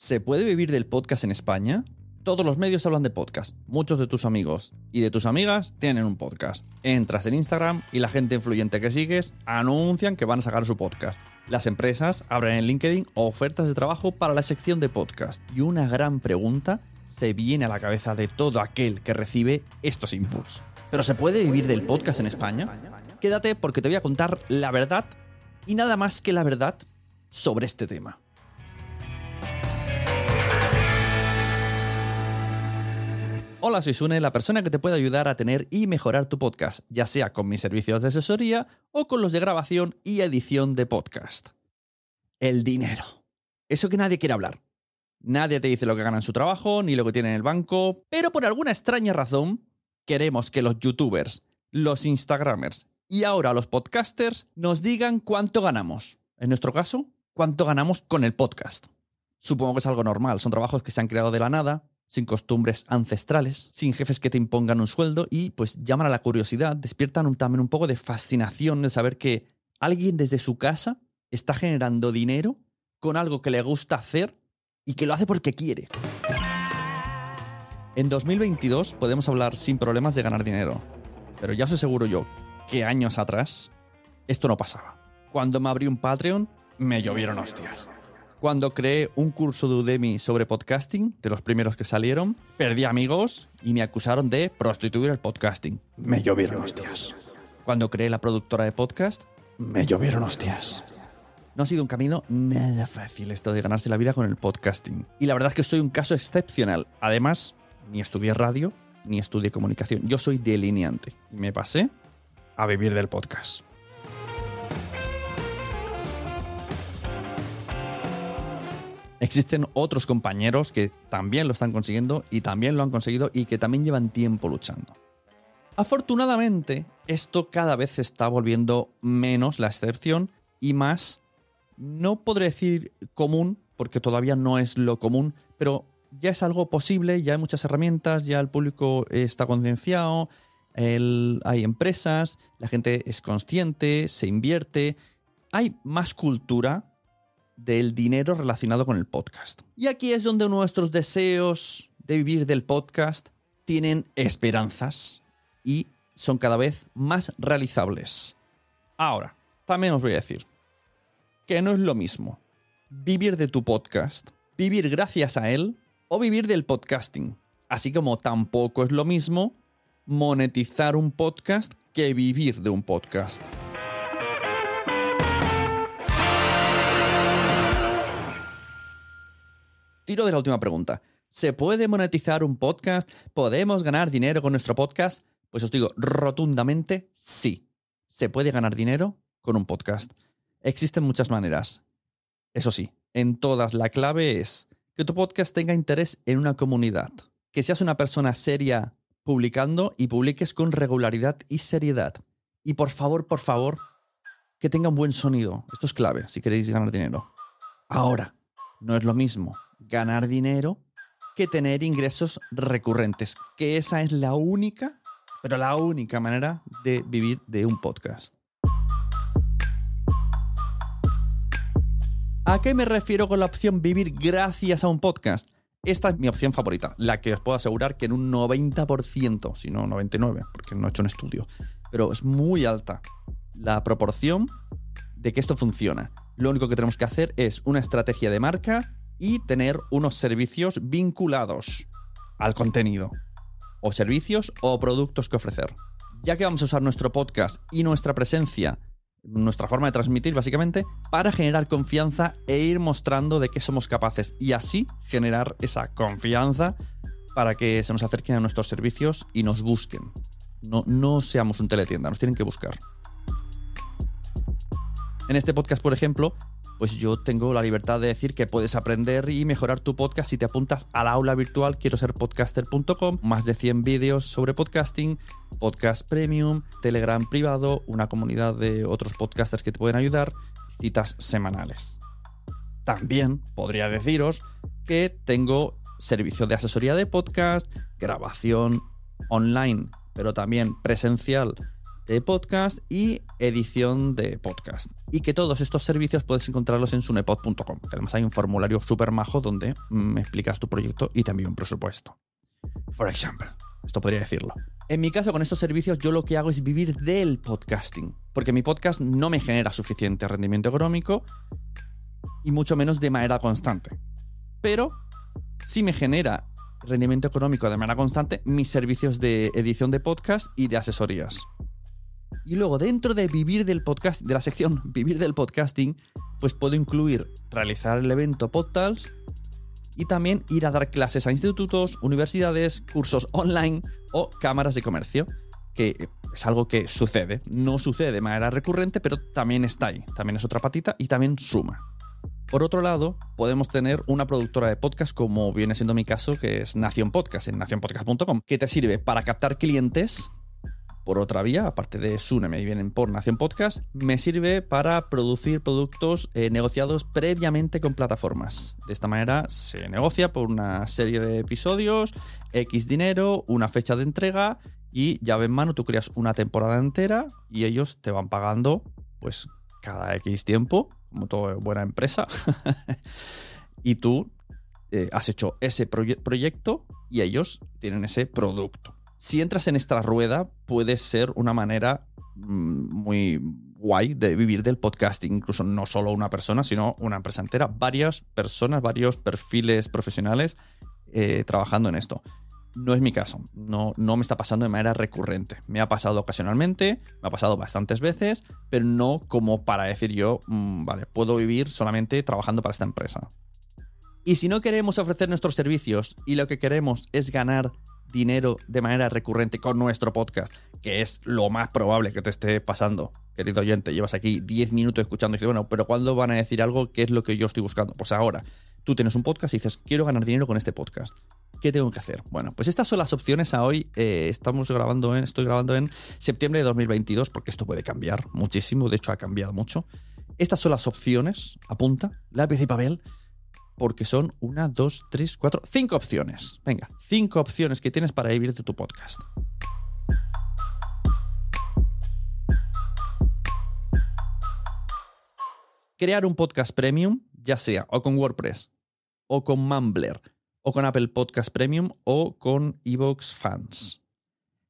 ¿Se puede vivir del podcast en España? Todos los medios hablan de podcast. Muchos de tus amigos y de tus amigas tienen un podcast. Entras en Instagram y la gente influyente que sigues anuncian que van a sacar su podcast. Las empresas abren en LinkedIn ofertas de trabajo para la sección de podcast. Y una gran pregunta se viene a la cabeza de todo aquel que recibe estos inputs. ¿Pero se puede vivir del podcast en España? Quédate porque te voy a contar la verdad y nada más que la verdad sobre este tema. Hola, soy Sune, la persona que te puede ayudar a tener y mejorar tu podcast, ya sea con mis servicios de asesoría o con los de grabación y edición de podcast. El dinero. Eso que nadie quiere hablar. Nadie te dice lo que gana en su trabajo, ni lo que tiene en el banco, pero por alguna extraña razón queremos que los youtubers, los instagramers y ahora los podcasters nos digan cuánto ganamos. En nuestro caso, cuánto ganamos con el podcast. Supongo que es algo normal, son trabajos que se han creado de la nada, sin costumbres ancestrales, sin jefes que te impongan un sueldo y pues llaman a la curiosidad, despiertan un- también un poco de fascinación de saber que alguien desde su casa está generando dinero con algo que le gusta hacer y que lo hace porque quiere. En 2022 podemos hablar sin problemas de ganar dinero, pero ya os aseguro yo que años atrás esto no pasaba. Cuando me abrí un Patreon, me llovieron hostias. Cuando creé un curso de Udemy sobre podcasting, de los primeros que salieron, perdí amigos y me acusaron de prostituir el podcasting. Me llovieron hostias. Cuando creé la productora de podcast, me llovieron hostias. No ha sido un camino nada fácil esto de ganarse la vida con el podcasting. Y la verdad es que soy un caso excepcional. Además, ni estudié radio, ni estudié comunicación. Yo soy delineante. Y me pasé a vivir del podcast. Existen otros compañeros que también lo están consiguiendo y también lo han conseguido y que también llevan tiempo luchando. Afortunadamente, esto cada vez está volviendo menos la excepción y más, no podré decir común, porque todavía no es lo común, pero ya es algo posible, ya hay muchas herramientas, ya el público está concienciado, hay empresas, la gente es consciente, se invierte, hay más cultura del dinero relacionado con el podcast. Y aquí es donde nuestros deseos de vivir del podcast tienen esperanzas y son cada vez más realizables. Ahora, también os voy a decir que no es lo mismo vivir de tu podcast, vivir gracias a él o vivir del podcasting. Así como tampoco es lo mismo monetizar un podcast que vivir de un podcast. Tiro de la última pregunta. ¿Se puede monetizar un podcast? ¿Podemos ganar dinero con nuestro podcast? Pues os digo rotundamente sí. Se puede ganar dinero con un podcast. Existen muchas maneras. Eso sí, en todas la clave es que tu podcast tenga interés en una comunidad. Que seas una persona seria publicando y publiques con regularidad y seriedad. Y por favor, por favor, que tenga un buen sonido. Esto es clave si queréis ganar dinero. Ahora, no es lo mismo ganar dinero que tener ingresos recurrentes, que esa es la única, pero la única manera de vivir de un podcast. ¿A qué me refiero con la opción vivir gracias a un podcast? Esta es mi opción favorita, la que os puedo asegurar que en un 90%, si no 99%, porque no he hecho un estudio, pero es muy alta la proporción de que esto funciona. Lo único que tenemos que hacer es una estrategia de marca y tener unos servicios vinculados al contenido. O servicios o productos que ofrecer. Ya que vamos a usar nuestro podcast y nuestra presencia, nuestra forma de transmitir básicamente, para generar confianza e ir mostrando de qué somos capaces y así generar esa confianza para que se nos acerquen a nuestros servicios y nos busquen. No, no seamos un teletienda, nos tienen que buscar. En este podcast, por ejemplo, pues yo tengo la libertad de decir que puedes aprender y mejorar tu podcast si te apuntas al aula virtual quiero ser podcaster.com, más de 100 vídeos sobre podcasting, podcast premium, Telegram privado, una comunidad de otros podcasters que te pueden ayudar, citas semanales. También podría deciros que tengo servicio de asesoría de podcast, grabación online, pero también presencial de podcast y edición de podcast. Y que todos estos servicios puedes encontrarlos en sunepod.com. Además hay un formulario súper majo donde me explicas tu proyecto y envío un presupuesto. Por ejemplo, esto podría decirlo. En mi caso, con estos servicios, yo lo que hago es vivir del podcasting. Porque mi podcast no me genera suficiente rendimiento económico y mucho menos de manera constante. Pero sí me genera rendimiento económico de manera constante mis servicios de edición de podcast y de asesorías. Y luego dentro de vivir del podcast, de la sección vivir del podcasting, pues puedo incluir realizar el evento Podtals y también ir a dar clases a institutos, universidades, cursos online o cámaras de comercio, que es algo que sucede. No sucede de manera recurrente, pero también está ahí. También es otra patita y también suma. Por otro lado, podemos tener una productora de podcast como viene siendo mi caso, que es Nación Podcast, en nacionpodcast.com, que te sirve para captar clientes por otra vía, aparte de Suneme y vienen por Nación Podcast, me sirve para producir productos eh, negociados previamente con plataformas. De esta manera se negocia por una serie de episodios, X dinero, una fecha de entrega y llave en mano tú creas una temporada entera y ellos te van pagando pues cada X tiempo, como toda buena empresa. y tú eh, has hecho ese proyecto y ellos tienen ese producto si entras en esta rueda, puede ser una manera mm, muy guay de vivir del podcasting. Incluso no solo una persona, sino una empresa entera. Varias personas, varios perfiles profesionales eh, trabajando en esto. No es mi caso, no, no me está pasando de manera recurrente. Me ha pasado ocasionalmente, me ha pasado bastantes veces, pero no como para decir yo, mm, vale, puedo vivir solamente trabajando para esta empresa. Y si no queremos ofrecer nuestros servicios y lo que queremos es ganar dinero de manera recurrente con nuestro podcast, que es lo más probable que te esté pasando, querido oyente. Llevas aquí 10 minutos escuchando y dices, bueno, pero ¿cuándo van a decir algo que es lo que yo estoy buscando? Pues ahora, tú tienes un podcast y dices, quiero ganar dinero con este podcast. ¿Qué tengo que hacer? Bueno, pues estas son las opciones a hoy. Eh, estamos grabando en, estoy grabando en septiembre de 2022, porque esto puede cambiar muchísimo. De hecho, ha cambiado mucho. Estas son las opciones. Apunta, lápiz y papel porque son una, dos, tres, cuatro, cinco opciones. Venga, cinco opciones que tienes para vivir de tu podcast. Crear un podcast premium, ya sea o con WordPress, o con Mumbler, o con Apple Podcast Premium, o con Evox Fans.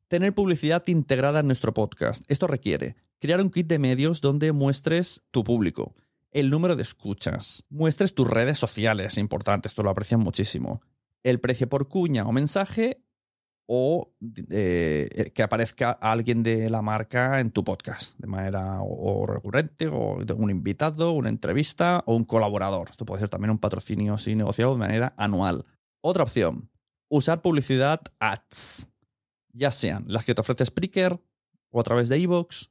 Tener publicidad integrada en nuestro podcast. Esto requiere crear un kit de medios donde muestres tu público el número de escuchas, muestres tus redes sociales, importante, esto lo aprecian muchísimo, el precio por cuña o mensaje o eh, que aparezca alguien de la marca en tu podcast de manera o, recurrente o un invitado, una entrevista o un colaborador. Esto puede ser también un patrocinio así negociado de manera anual. Otra opción, usar publicidad ads, ya sean las que te ofrece Spreaker o a través de iVoox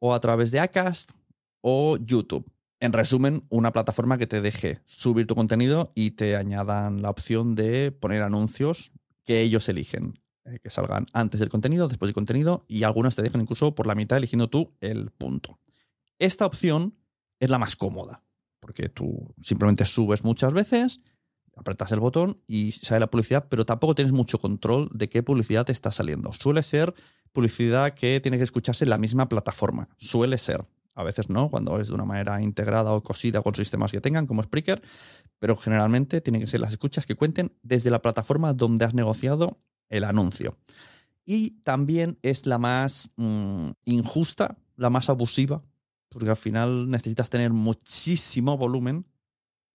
o a través de Acast o YouTube. En resumen, una plataforma que te deje subir tu contenido y te añadan la opción de poner anuncios que ellos eligen, eh, que salgan antes del contenido, después del contenido y algunos te dejan incluso por la mitad eligiendo tú el punto. Esta opción es la más cómoda, porque tú simplemente subes muchas veces, apretas el botón y sale la publicidad, pero tampoco tienes mucho control de qué publicidad te está saliendo. Suele ser publicidad que tiene que escucharse en la misma plataforma. Suele ser. A veces no, cuando es de una manera integrada o cosida con sistemas que tengan, como Spreaker, pero generalmente tienen que ser las escuchas que cuenten desde la plataforma donde has negociado el anuncio. Y también es la más mm, injusta, la más abusiva, porque al final necesitas tener muchísimo volumen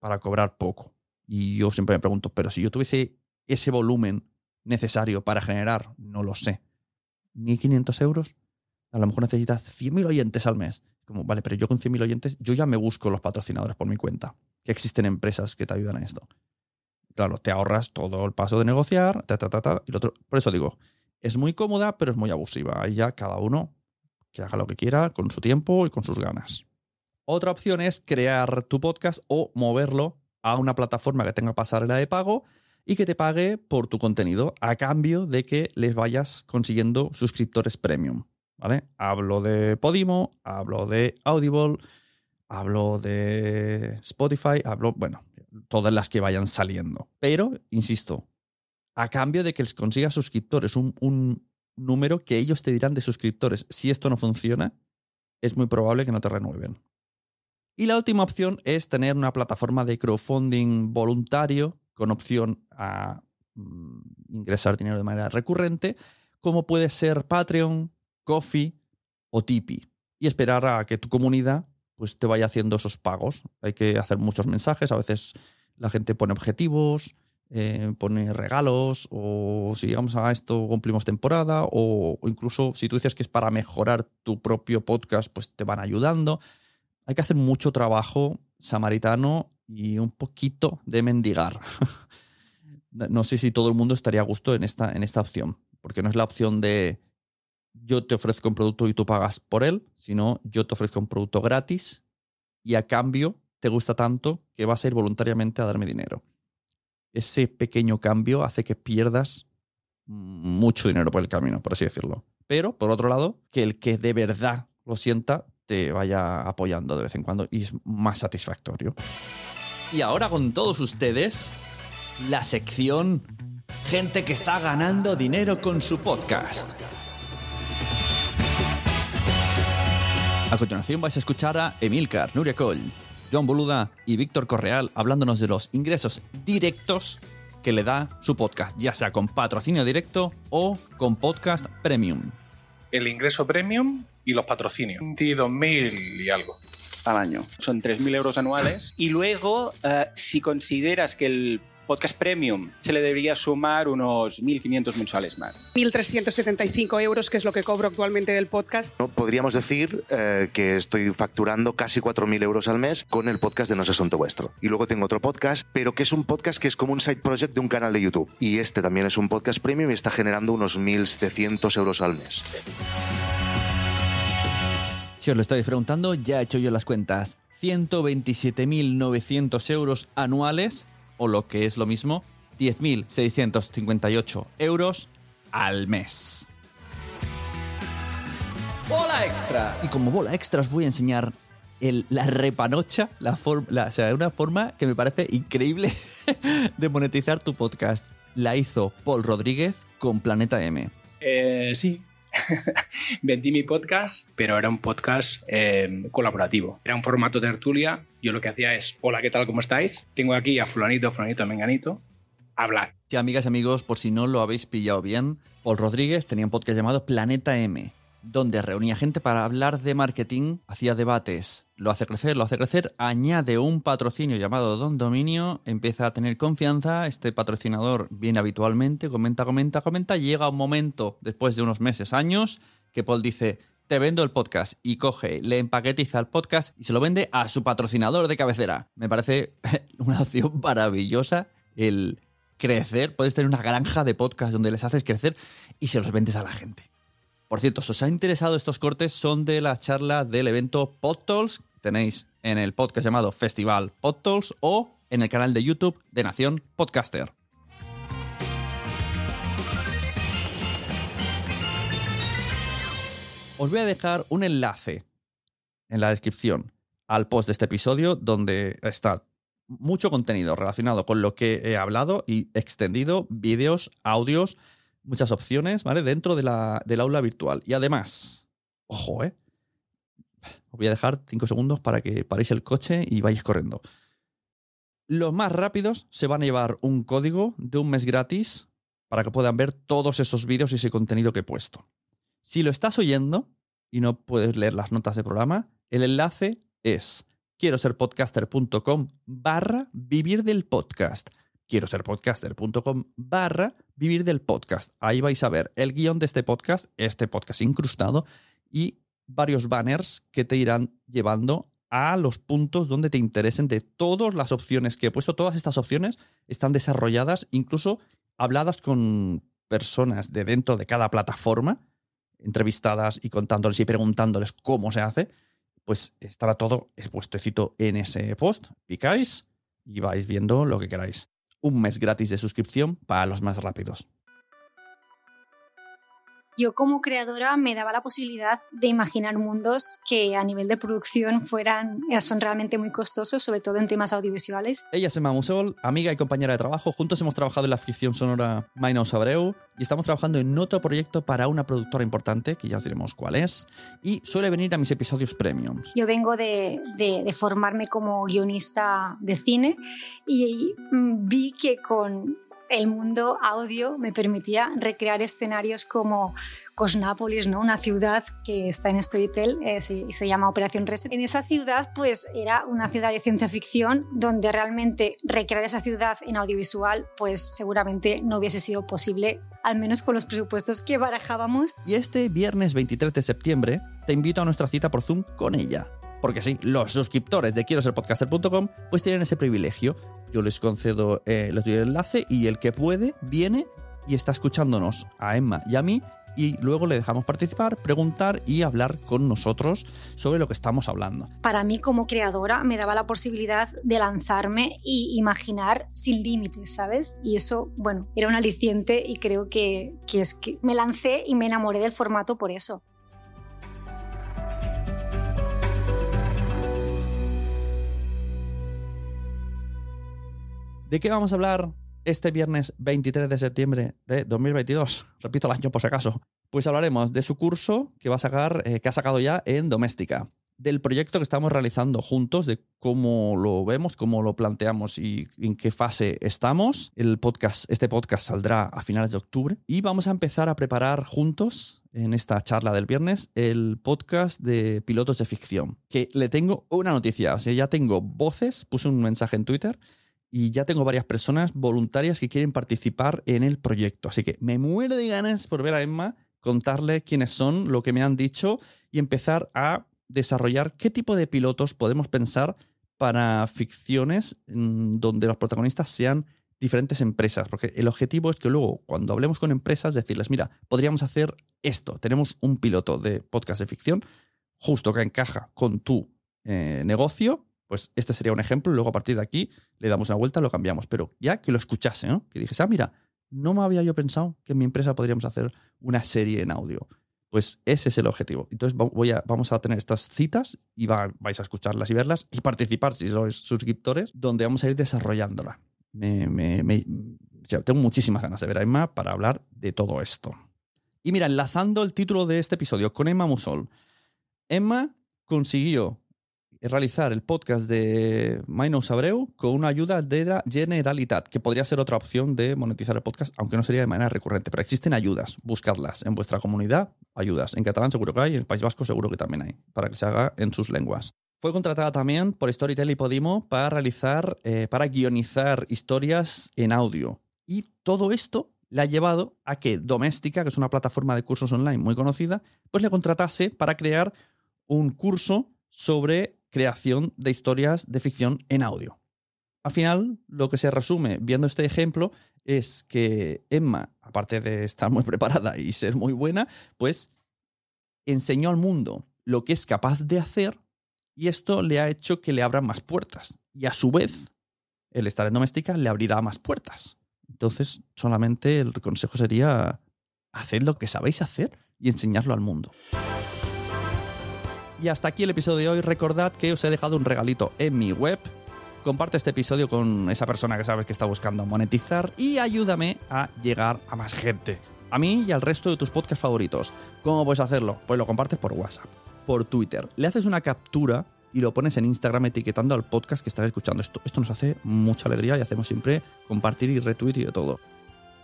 para cobrar poco. Y yo siempre me pregunto, pero si yo tuviese ese volumen necesario para generar, no lo sé, 1.500 euros, a lo mejor necesitas 100.000 oyentes al mes. Como, vale, pero yo con 100.000 oyentes, yo ya me busco los patrocinadores por mi cuenta. Que existen empresas que te ayudan a esto. Claro, te ahorras todo el paso de negociar, ta, ta, ta, ta, y otro. Por eso digo, es muy cómoda, pero es muy abusiva. Ahí ya cada uno que haga lo que quiera con su tiempo y con sus ganas. Otra opción es crear tu podcast o moverlo a una plataforma que tenga pasarela de pago y que te pague por tu contenido a cambio de que les vayas consiguiendo suscriptores premium. ¿Vale? Hablo de Podimo, hablo de Audible, hablo de Spotify, hablo, bueno, todas las que vayan saliendo. Pero, insisto, a cambio de que les consigas suscriptores, un, un número que ellos te dirán de suscriptores. Si esto no funciona, es muy probable que no te renueven. Y la última opción es tener una plataforma de crowdfunding voluntario con opción a mm, ingresar dinero de manera recurrente, como puede ser Patreon, Coffee o Tipeee. Y esperar a que tu comunidad pues, te vaya haciendo esos pagos. Hay que hacer muchos mensajes, a veces la gente pone objetivos, eh, pone regalos, o si llegamos a esto cumplimos temporada, o, o incluso si tú dices que es para mejorar tu propio podcast, pues te van ayudando hay que hacer mucho trabajo samaritano y un poquito de mendigar. no sé si todo el mundo estaría a gusto en esta, en esta opción, porque no es la opción de yo te ofrezco un producto y tú pagas por él, sino yo te ofrezco un producto gratis y a cambio te gusta tanto que vas a ir voluntariamente a darme dinero. Ese pequeño cambio hace que pierdas mucho dinero por el camino, por así decirlo. Pero, por otro lado, que el que de verdad lo sienta te vaya apoyando de vez en cuando y es más satisfactorio. Y ahora con todos ustedes, la sección Gente que está ganando dinero con su podcast. A continuación vais a escuchar a Emilcar, Nuria Coll, John Boluda y Víctor Correal hablándonos de los ingresos directos que le da su podcast, ya sea con patrocinio directo o con podcast premium. El ingreso premium y los patrocinios. 22.000 y algo. Al año. Son 3.000 euros anuales. Y luego, uh, si consideras que el podcast premium se le debería sumar unos 1.500 mensuales más. 1.375 euros, que es lo que cobro actualmente del podcast. No, podríamos decir eh, que estoy facturando casi 4.000 euros al mes con el podcast de No es Asunto Vuestro. Y luego tengo otro podcast, pero que es un podcast que es como un side project de un canal de YouTube. Y este también es un podcast premium y está generando unos 1.700 euros al mes. Si os lo estáis preguntando, ya he hecho yo las cuentas. 127.900 euros anuales, o lo que es lo mismo, 10.658 euros al mes. ¡Bola extra! Y como bola extra os voy a enseñar el, la repanocha, la la, o sea, una forma que me parece increíble de monetizar tu podcast. La hizo Paul Rodríguez con Planeta M. Eh, sí, vendí mi podcast, pero era un podcast eh, colaborativo. Era un formato tertulia. Yo lo que hacía es, hola, ¿qué tal? ¿Cómo estáis? Tengo aquí a fulanito, fulanito, menganito. Hablar. Sí, amigas y amigos, por si no lo habéis pillado bien, Paul Rodríguez tenía un podcast llamado Planeta M donde reunía gente para hablar de marketing, hacía debates, lo hace crecer, lo hace crecer, añade un patrocinio llamado Don Dominio, empieza a tener confianza, este patrocinador viene habitualmente, comenta, comenta, comenta, llega un momento, después de unos meses, años, que Paul dice, te vendo el podcast y coge, le empaquetiza el podcast y se lo vende a su patrocinador de cabecera. Me parece una opción maravillosa el crecer, puedes tener una granja de podcast donde les haces crecer y se los vendes a la gente. Por cierto, si os ha interesado estos cortes, son de la charla del evento PodTools. Tenéis en el podcast llamado Festival PodTools o en el canal de YouTube de Nación Podcaster. Os voy a dejar un enlace en la descripción al post de este episodio donde está mucho contenido relacionado con lo que he hablado y extendido, vídeos, audios, muchas opciones, ¿vale? Dentro de la, del aula virtual. Y además, ojo, ¿eh? Os voy a dejar cinco segundos para que paréis el coche y vayáis corriendo. Los más rápidos se van a llevar un código de un mes gratis para que puedan ver todos esos vídeos y ese contenido que he puesto. Si lo estás oyendo y no puedes leer las notas de programa, el enlace es quiero ser podcaster.com barra vivir del podcast. Quiero ser podcaster.com barra vivir del podcast. Ahí vais a ver el guion de este podcast, este podcast incrustado y varios banners que te irán llevando a los puntos donde te interesen de todas las opciones que he puesto. Todas estas opciones están desarrolladas, incluso habladas con personas de dentro de cada plataforma, entrevistadas y contándoles y preguntándoles cómo se hace. Pues estará todo expuestecito en ese post. Picáis y vais viendo lo que queráis. Un mes gratis de suscripción para los más rápidos yo como creadora me daba la posibilidad de imaginar mundos que a nivel de producción fueran, eh, son realmente muy costosos, sobre todo en temas audiovisuales. Ella es Emma Musol, amiga y compañera de trabajo. Juntos hemos trabajado en la ficción sonora Mainos Abreu y estamos trabajando en otro proyecto para una productora importante, que ya os diremos cuál es, y suele venir a mis episodios premiums. Yo vengo de, de, de formarme como guionista de cine y mm, vi que con el mundo audio me permitía recrear escenarios como Cosnápolis, ¿no? una ciudad que está en Storytel, eh, se, se, llama Operación Reset. En esa ciudad, pues era una ciudad de ciencia ficción donde realmente recrear esa ciudad en audiovisual, pues seguramente no hubiese sido posible, al menos con los presupuestos que barajábamos. Y este viernes 23 de septiembre te invito a nuestra cita por Zoom con ella. Porque sí, los suscriptores de quiero ser podcaster.com pues tienen ese privilegio yo les concedo, eh, les doy el enlace y el que puede viene y está escuchándonos a Emma y a mí y luego le dejamos participar, preguntar y hablar con nosotros sobre lo que estamos hablando. Para mí como creadora me daba la posibilidad de lanzarme y imaginar sin límites, ¿sabes? Y eso, bueno, era un aliciente y creo que, que es que me lancé y me enamoré del formato por eso. ¿De qué vamos a hablar este viernes 23 de septiembre de 2022? Repito el año por si acaso. Pues hablaremos de su curso que va a sacar, eh, que ha sacado ya en Doméstica, del proyecto que estamos realizando juntos, de cómo lo vemos, cómo lo planteamos y en qué fase estamos. El podcast, este podcast saldrá a finales de octubre y vamos a empezar a preparar juntos en esta charla del viernes el podcast de pilotos de ficción. Que le tengo una noticia, o sea, ya tengo voces, puse un mensaje en Twitter y ya tengo varias personas voluntarias que quieren participar en el proyecto. Así que me muero de ganas por ver a Emma, contarle quiénes son, lo que me han dicho y empezar a desarrollar qué tipo de pilotos podemos pensar para ficciones mm, donde los protagonistas sean diferentes empresas, porque el objetivo es que luego, cuando hablemos con empresas, decirles, mira, podríamos hacer esto, tenemos un piloto de podcast de ficción justo que encaja con tu eh, negocio, pues este sería un ejemplo, luego a partir de aquí le damos una vuelta, lo cambiamos, pero ya que lo escuchase, ¿no? Que dijese, ah, mira, no me había yo pensado que en mi empresa podríamos hacer una serie en audio. Pues ese es el objetivo. Entonces voy a, vamos a tener estas citas y vais a escucharlas y verlas y participar si sois suscriptores, donde vamos a ir desarrollándola. Me, me, tengo muchísimas ganas de ver a Emma para hablar de todo esto. Y mira, enlazando el título de este episodio con Emma Musol. Emma consiguió realizar el podcast de Mainos Abreu con una ayuda de la Generalitat, que podría ser otra opción de monetizar el podcast, aunque no sería de manera recurrente. Pero existen ayudas, buscadlas en vuestra comunidad, ayudas. En catalán seguro que hay, en el País Vasco seguro que también hay, para que se haga en sus lenguas. Fue contratada también por Storytel y Podimo para realizar, eh, para guionizar historias en audio. Y todo esto le ha llevado a que Doméstica, que es una plataforma de cursos online muy conocida, pues le contratase para crear un curso sobre creación de historias de ficción en audio. Al final, lo que se resume viendo este ejemplo es que Emma, aparte de estar muy preparada y ser muy buena, pues enseñó al mundo lo que es capaz de hacer y esto le ha hecho que le abran más puertas. Y a su vez, el estar en doméstica le abrirá más puertas. Entonces, solamente el consejo sería, haced lo que sabéis hacer y enseñarlo al mundo. Y hasta aquí el episodio de hoy. Recordad que os he dejado un regalito en mi web. Comparte este episodio con esa persona que sabes que está buscando monetizar y ayúdame a llegar a más gente. A mí y al resto de tus podcasts favoritos. ¿Cómo puedes hacerlo? Pues lo compartes por WhatsApp, por Twitter. Le haces una captura y lo pones en Instagram etiquetando al podcast que estás escuchando. Esto, nos hace mucha alegría y hacemos siempre compartir y retweet y de todo.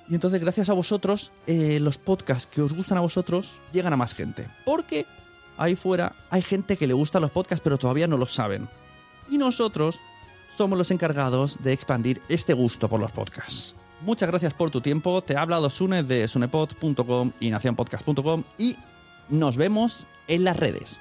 Y entonces, gracias a vosotros, eh, los podcasts que os gustan a vosotros llegan a más gente. Porque ahí fuera hay gente que le gustan los podcasts, pero todavía no lo saben. Y nosotros somos los encargados de expandir este gusto por los podcasts. Muchas gracias por tu tiempo. Te ha hablado Sune de sunepod.com y nacionpodcast.com y nos vemos en las redes.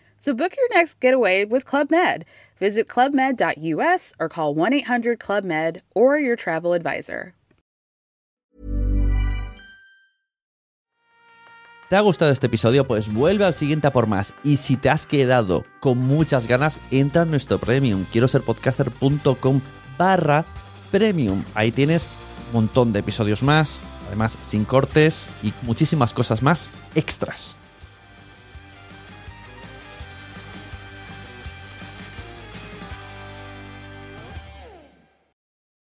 So book your next getaway with Club Med. Visit clubmed.us or call 1 800 Club Med or your travel advisor. ¿Te ha gustado este episodio? Pues vuelve al siguiente a por más. Y si te has quedado con muchas ganas, entra en nuestro premium. Quiero ser podcaster.com barra premium. Ahí tienes un montón de episodios más, además sin cortes y muchísimas cosas más extras.